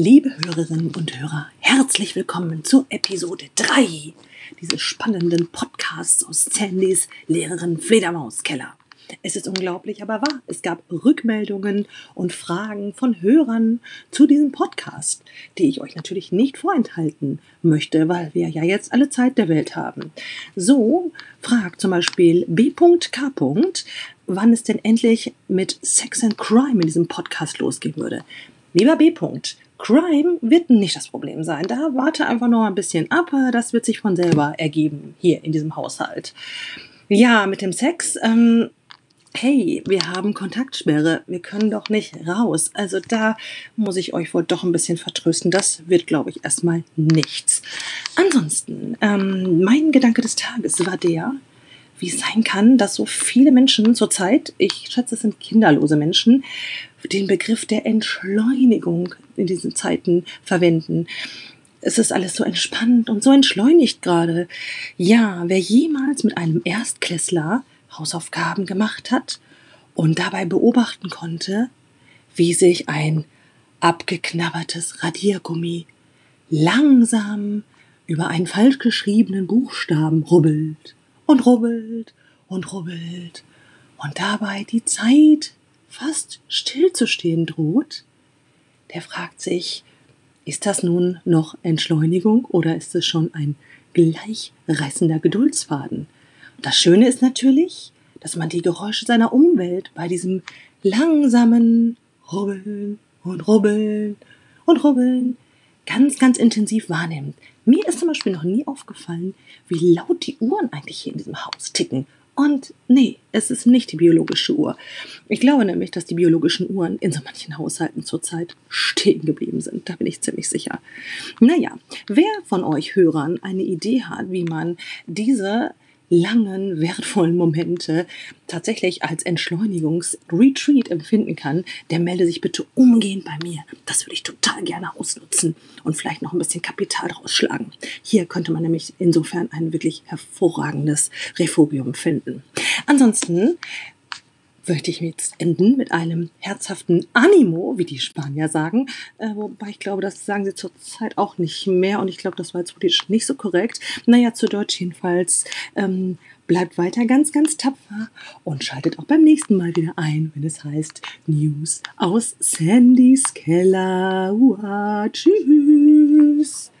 Liebe Hörerinnen und Hörer, herzlich willkommen zur Episode 3 dieses spannenden Podcasts aus Sandys Lehrerin Fledermauskeller. Es ist unglaublich, aber wahr. Es gab Rückmeldungen und Fragen von Hörern zu diesem Podcast, die ich euch natürlich nicht vorenthalten möchte, weil wir ja jetzt alle Zeit der Welt haben. So fragt zum Beispiel B.K. wann es denn endlich mit Sex and Crime in diesem Podcast losgehen würde. Lieber B. Crime wird nicht das Problem sein. Da warte einfach noch ein bisschen ab. Das wird sich von selber ergeben hier in diesem Haushalt. Ja, mit dem Sex. Ähm, hey, wir haben Kontaktsperre, wir können doch nicht raus. Also da muss ich euch wohl doch ein bisschen vertrösten. Das wird, glaube ich, erstmal nichts. Ansonsten, ähm, mein Gedanke des Tages war der, wie es sein kann, dass so viele Menschen zurzeit, ich schätze, es sind kinderlose Menschen, den Begriff der Entschleunigung in diesen Zeiten verwenden. Es ist alles so entspannt und so entschleunigt gerade. Ja, wer jemals mit einem Erstklässler Hausaufgaben gemacht hat und dabei beobachten konnte, wie sich ein abgeknabbertes Radiergummi langsam über einen falsch geschriebenen Buchstaben rubbelt und rubbelt und rubbelt und dabei die Zeit fast stillzustehen droht, der fragt sich, ist das nun noch Entschleunigung oder ist es schon ein gleichreißender Geduldsfaden? Das Schöne ist natürlich, dass man die Geräusche seiner Umwelt bei diesem langsamen Rubbeln und Rubbeln und Rubbeln ganz, ganz intensiv wahrnimmt. Mir ist zum Beispiel noch nie aufgefallen, wie laut die Uhren eigentlich hier in diesem Haus ticken. Und nee, es ist nicht die biologische Uhr. Ich glaube nämlich, dass die biologischen Uhren in so manchen Haushalten zurzeit stehen geblieben sind. Da bin ich ziemlich sicher. Naja, wer von euch Hörern eine Idee hat, wie man diese langen, wertvollen Momente tatsächlich als Entschleunigungs-Retreat empfinden kann, der melde sich bitte umgehend bei mir. Das würde ich total gerne ausnutzen und vielleicht noch ein bisschen Kapital draus schlagen. Hier könnte man nämlich insofern ein wirklich hervorragendes Refugium finden. Ansonsten möchte ich jetzt enden mit einem herzhaften Animo, wie die Spanier sagen. Äh, wobei ich glaube, das sagen sie zurzeit auch nicht mehr. Und ich glaube, das war jetzt politisch nicht so korrekt. Naja, zu Deutsch jedenfalls. Ähm, bleibt weiter ganz, ganz tapfer und schaltet auch beim nächsten Mal wieder ein, wenn es heißt News aus Sandys Keller. Uah, tschüss.